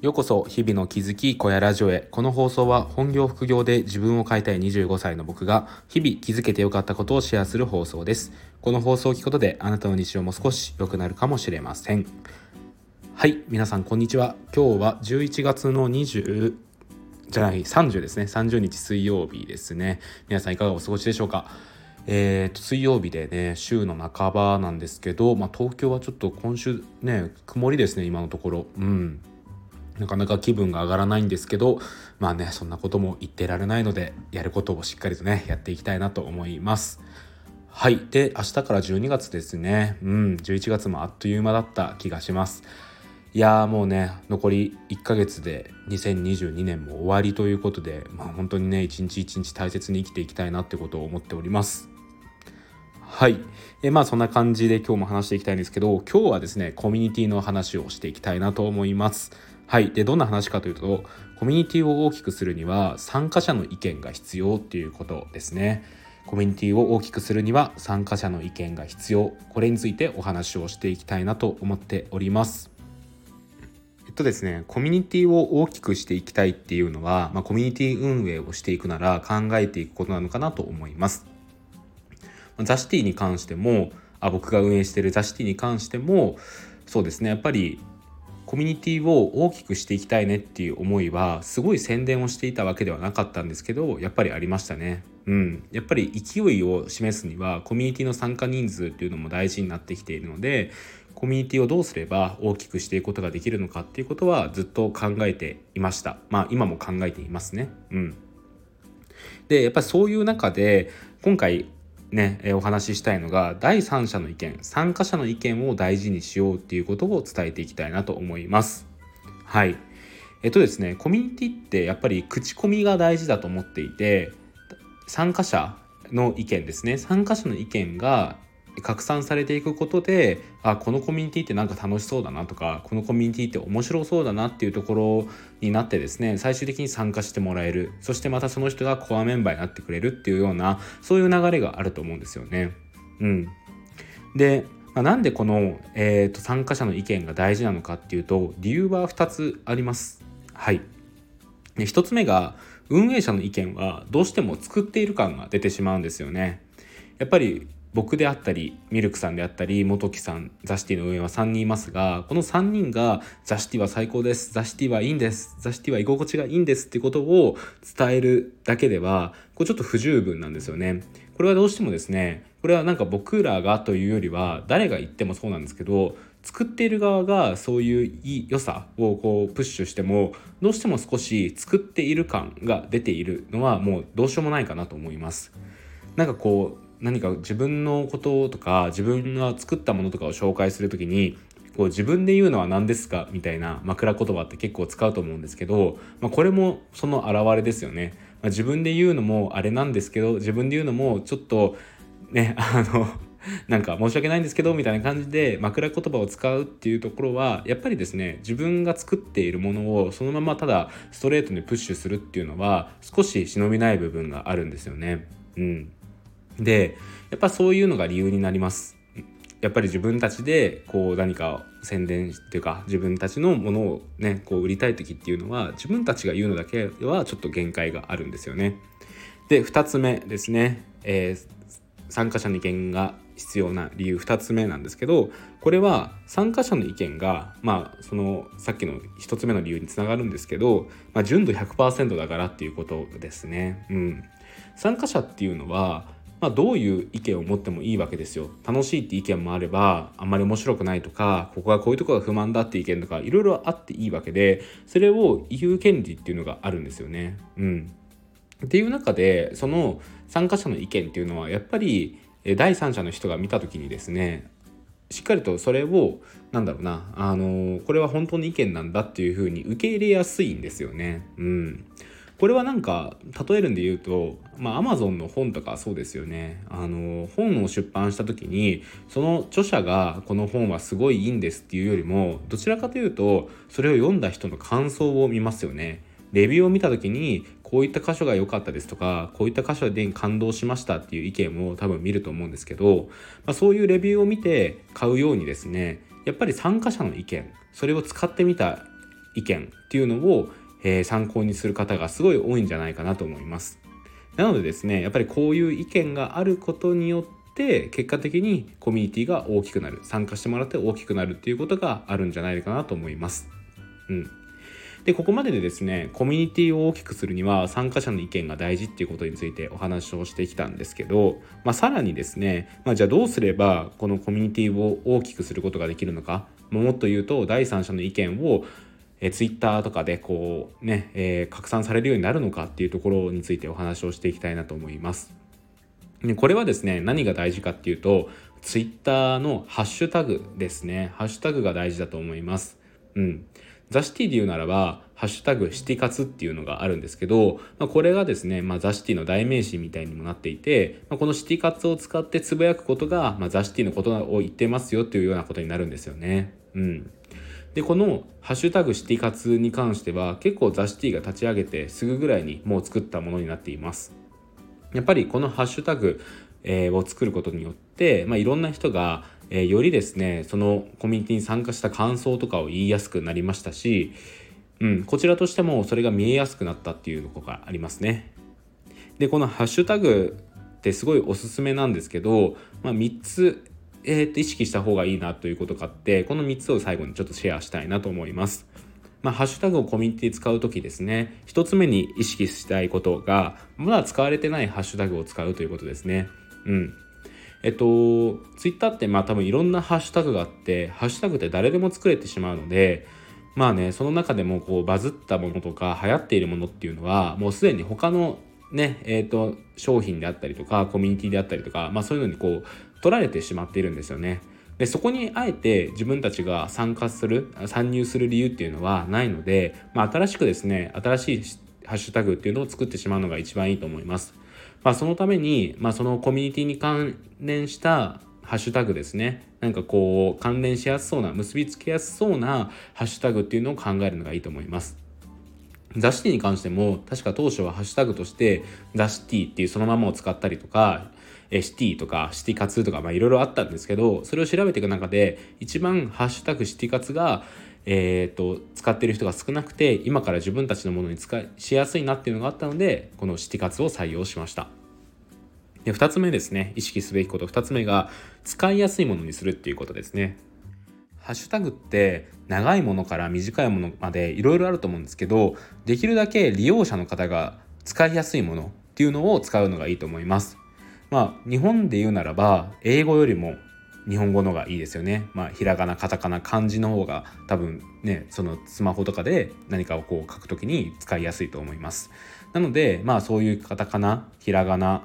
ようこそ日々の気づき小屋ラジオへ。この放送は本業副業で自分を変えたい25歳の僕が日々気づけてよかったことをシェアする放送です。この放送を聞くことであなたの日常も少し良くなるかもしれません。はい皆さんこんにちは。今日は11月の20じゃない30ですね。30日水曜日ですね。皆さんいかがお過ごしでしょうか？えーと、水曜日でね週の半ばなんですけど、まあ、東京はちょっと今週ね曇りですね今のところ。うん。なかなか気分が上がらないんですけどまあねそんなことも言ってられないのでやることをしっかりとねやっていきたいなと思います。はい。で明日から12月ですね。うん。11月もあっという間だった気がします。いやーもうね残り1ヶ月で2022年も終わりということでまあ本当にね一日一日大切に生きていきたいなってことを思っております。はい。えまあそんな感じで今日も話していきたいんですけど今日はですねコミュニティの話をしていきたいなと思います。はい。で、どんな話かというと、コミュニティを大きくするには参加者の意見が必要っていうことですね。コミュニティを大きくするには参加者の意見が必要。これについてお話をしていきたいなと思っております。えっとですね、コミュニティを大きくしていきたいっていうのは、まあ、コミュニティ運営をしていくなら考えていくことなのかなと思います。ザシティに関してもあ僕が運営しているザシティに関してもそうですねやっぱりコミュニティを大きくしていきたいねっていう思いはすごい宣伝をしていたわけではなかったんですけどやっぱりありましたね。うん、やっぱり勢いを示すにはコミュニティの参加人数っていうのも大事になってきているのでコミュニティをどうすれば大きくしていくことができるのかっていうことはずっと考えていました。まあ今も考えていますね。うん。でやっぱりそういう中で今回ね、えお話ししたいのが第三者の意見参加者の意見を大事にしようっていうことを伝えていきたいなと思います。はい。えっとですねコミュニティってやっぱり口コミが大事だと思っていて参加者の意見ですね。参加者の意見が拡散されていくことであこのコミュニティってなんか楽しそうだなとかこのコミュニティって面白そうだなっていうところになってですね最終的に参加してもらえるそしてまたその人がコアメンバーになってくれるっていうようなそういう流れがあると思うんですよね。うん、で、まあ、なんでこの、えーと、参加者の意見が大事なのかっていうと理由は2つあります。はいで1つ目が運営者の意見はどうしても作っている感が出てしまうんですよね。やっぱり僕であったりミルクさんであったり元木さんザシティの運営は3人いますがこの3人がザシティは最高ですザシティはいいんですザシティは居心地がいいんですっていうことを伝えるだけではこれちょっと不十分なんですよね。これはどうしてもですねこれはなんか僕らがというよりは誰が言ってもそうなんですけど作っている側がそういう良さをこうプッシュしてもどうしても少し作っている感が出ているのはもうどうしようもないかなと思います。なんかこう何か自分のこととか自分が作ったものとかを紹介する時にこう自分で言うのは何ですかみたいな枕言葉って結構使うと思うんですけど、まあ、これもその表れですよね。まあ、自分で言うのもあれなんですけど自分で言うのもちょっとね あのなんか申し訳ないんですけどみたいな感じで枕言葉を使うっていうところはやっぱりですね自分が作っているものをそのままただストレートにプッシュするっていうのは少し忍びない部分があるんですよね。うんでやっぱそういうのが理由になりますやっぱり自分たちでこう何か宣伝っていうか自分たちのものをねこう売りたい時っていうのは自分たちが言うのだけはちょっと限界があるんですよね。で2つ目ですね、えー、参加者の意見が必要な理由2つ目なんですけどこれは参加者の意見がまあそのさっきの1つ目の理由につながるんですけど、まあ、純度100%だからっていうことですね。うん、参加者っていうのはまあ、どういう意見を持ってもいいわけですよ。楽しいって意見もあればあんまり面白くないとかここはこういうとこが不満だって意見とかいろいろあっていいわけでそれを言う権利っていうのがあるんですよね。うん、っていう中でその参加者の意見っていうのはやっぱり第三者の人が見た時にですねしっかりとそれをなんだろうなあのこれは本当に意見なんだっていうふうに受け入れやすいんですよね。うんこれはなんか例えるんで言うとまあ Amazon の本とかそうですよね。あの本を出版した時にその著者がこの本はすごいいいんですっていうよりもどちらかというとそれを読んだ人の感想を見ますよね。レビューを見た時にこういった箇所が良かったですとかこういった箇所で感動しましたっていう意見を多分見ると思うんですけど、まあ、そういうレビューを見て買うようにですねやっぱり参加者の意見それを使ってみた意見っていうのを、えー、参考にする方がすごい多いんじゃないかなと思います。なのでですねやっぱりこういう意見があることによって結果的にコミュニティが大きくなる参加してもらって大きくなるっていうことがあるんじゃないかなと思います。うん、でここまででですねコミュニティを大きくするには参加者の意見が大事っていうことについてお話をしてきたんですけど、まあ、さらにですね、まあ、じゃあどうすればこのコミュニティを大きくすることができるのかもっと言うと第三者の意見をえツイッターとかでこうね、え、拡散されるようになるのかっていうところについてお話をしていきたいなと思います。でこれはですね何が大事かっていうとツイッターのハッシュタグですねハッシュタグが大事だと思います。うん、ザシティで言うならば、ハッシュタグシティ活っていうのがあるんですけど、まあ、これがですね、まあ、ザシティの代名詞みたいにもなっていて、まあ、このシティ活を使ってつぶやくことが、まあ、ザシティのことを言ってますよっていうようなことになるんですよね。うん。で、このハッシュタグシティ活に関しては結構ザシティが立ち上げてすぐぐらいにもう作ったものになっています。やっぱりこのハッシュタグ、えー、を作ることによって、まあ、いろんな人がえー、よりですねそのコミュニティに参加した感想とかを言いやすくなりましたし、うん、こちらとしてもそれが見えやすくなったっていうとこがありますね。でこのハッシュタグってすごいおすすめなんですけど、まあ、3つ、えー、と意識した方がいいなということがあってこの3つを最後にちょっとシェアしたいなと思います。まあ、ハッシュタグをコミュニティ使う時ですね1つ目に意識したいことがまだ使われてないハッシュタグを使うということですね。うんえっと、ツイッターってまあ多分いろんなハッシュタグがあって、ハッシュタグって誰でも作れてしまうので、まあね、その中でもこうバズったものとか流行っているものっていうのは、もうすでに他のね、えっ、と、商品であったりとか、コミュニティであったりとか、まあそういうのにこう、取られてしまっているんですよね。で、そこにあえて自分たちが参加する、参入する理由っていうのはないので、まあ新しくですね、新しいハッシュタグっていうのを作ってしまうのが一番いいと思います。まあ、そのために、まあ、そのコミュニティに関連したハッシュタグですねなんかこう関連しやすそうな結びつけやすそうなハッシュタグっていうのを考えるのがいいと思いますザシティに関しても確か当初はハッシュタグとしてザシティっていうそのままを使ったりとかシティとかシティ活とかいろいろあったんですけどそれを調べていく中で一番ハッシュタグシティ活がえーと、使ってる人が少なくて今から自分たちのものに使いしやすいなっていうのがあったのでこのシティ活を採用しました。で2つ目ですね意識すべきこと。2つ目が使いやすいものにするっていうことですね。ハッシュタグって長いものから短いものまでいろいろあると思うんですけどできるだけ利用者の方が使いやすいものっていうのを使うのがいいと思います。まあ日本で言うならば英語よりも日本語のがいいですよね。まあ、ひらがな、カタカナ、漢字の方が多分ね、そのスマホとかで何かをこう書くときに使いやすいと思います。なので、まあそういうカタカナ、ひらがな、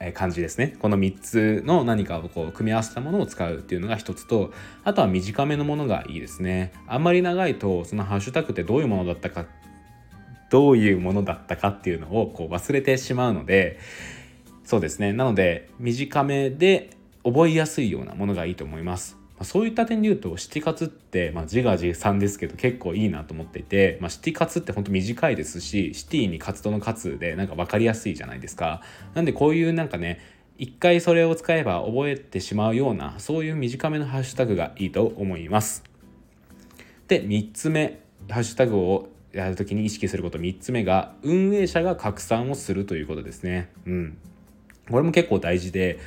え漢字ですね。この3つの何かをこう組み合わせたものを使うっていうのが一つと、あとは短めのものがいいですね。あんまり長いと、そのハッシュタグってどういうものだったか、どういうものだったかっていうのをこう忘れてしまうので、そうですね。なので、短めで覚えやすいようなものがいいと思います。まあ、そういった点で言うとシティ活って、まあ、自画自賛ですけど結構いいなと思っていて、まあ、シティ活って本当短いですしシティに活動の活でなんか分かりやすいじゃないですか。なんでこういうなんかね一回それを使えば覚えてしまうようなそういう短めのハッシュタグがいいと思います。で3つ目ハッシュタグをやるときに意識すること3つ目が運営者が拡散をするということですね。うん。これも結構大事で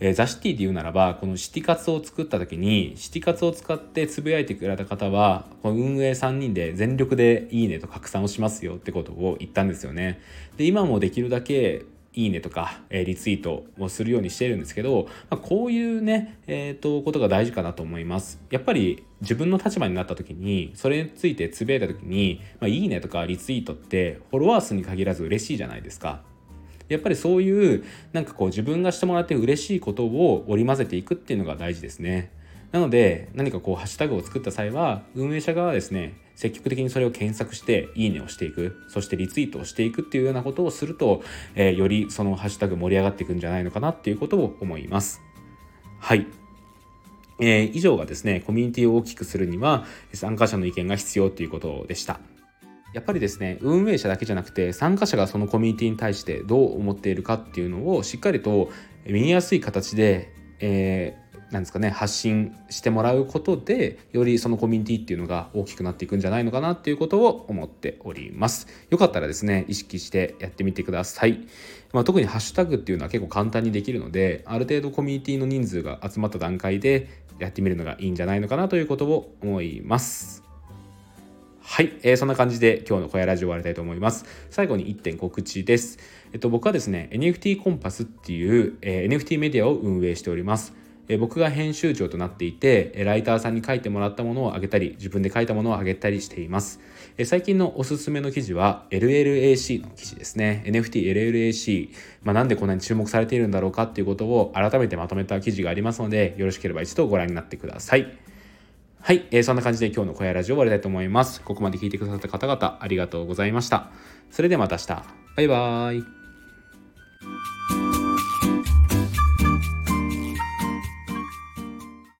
えー、ザ・シティで言うならばこのシティ活を作った時にシティ活を使ってつぶやいてくれた方はこの運営3人で全力でいいねと拡散をしますよってことを言ったんですよね。で今もできるだけいいねとか、えー、リツイートをするようにしているんですけど、まあ、こういうね、えーと、ことが大事かなと思います。やっぱり自分の立場になった時にそれについてつぶやいた時に、まあ、いいねとかリツイートってフォロワー数に限らず嬉しいじゃないですか。やっぱりそういうなんかこう自分がしてもらって嬉しいことを織り交ぜていくっていうのが大事ですね。なので何かこうハッシュタグを作った際は運営者側はですね積極的にそれを検索していいねをしていくそしてリツイートをしていくっていうようなことをすると、えー、よりそのハッシュタグ盛り上がっていくんじゃないのかなっていうことを思います。はい。えー、以上がですねコミュニティを大きくするには参加者の意見が必要ということでした。やっぱりですね運営者だけじゃなくて参加者がそのコミュニティに対してどう思っているかっていうのをしっかりと見えやすい形で、えー、なんですかね発信してもらうことでよりそのコミュニティっていうのが大きくなっていくんじゃないのかなっていうことを思っております。よかったらですね意識してやってみてください、まあ、特にハッシュタグっていうのは結構簡単にできるのである程度コミュニティの人数が集まった段階でやってみるのがいいんじゃないのかなということを思います。はい、えー、そんな感じで今日の小屋ラジオ終わりたいと思います。最後に1点告知です。えっと、僕はですね、NFT コンパスっていう、えー、NFT メディアを運営しております。え僕が編集長となっていてライターさんに書いてもらったものをあげたり自分で書いたものをあげたりしていますえ最近のおすすめの記事は LLAC の記事ですね NFTLLAC、まあ、なんでこんなに注目されているんだろうかっていうことを改めてまとめた記事がありますのでよろしければ一度ご覧になってくださいはい、えー、そんな感じで今日の小屋ラジオ終わりたいと思います。ここまで聞いてくださった方々ありがとうございました。それではまた明日。バイバーイ。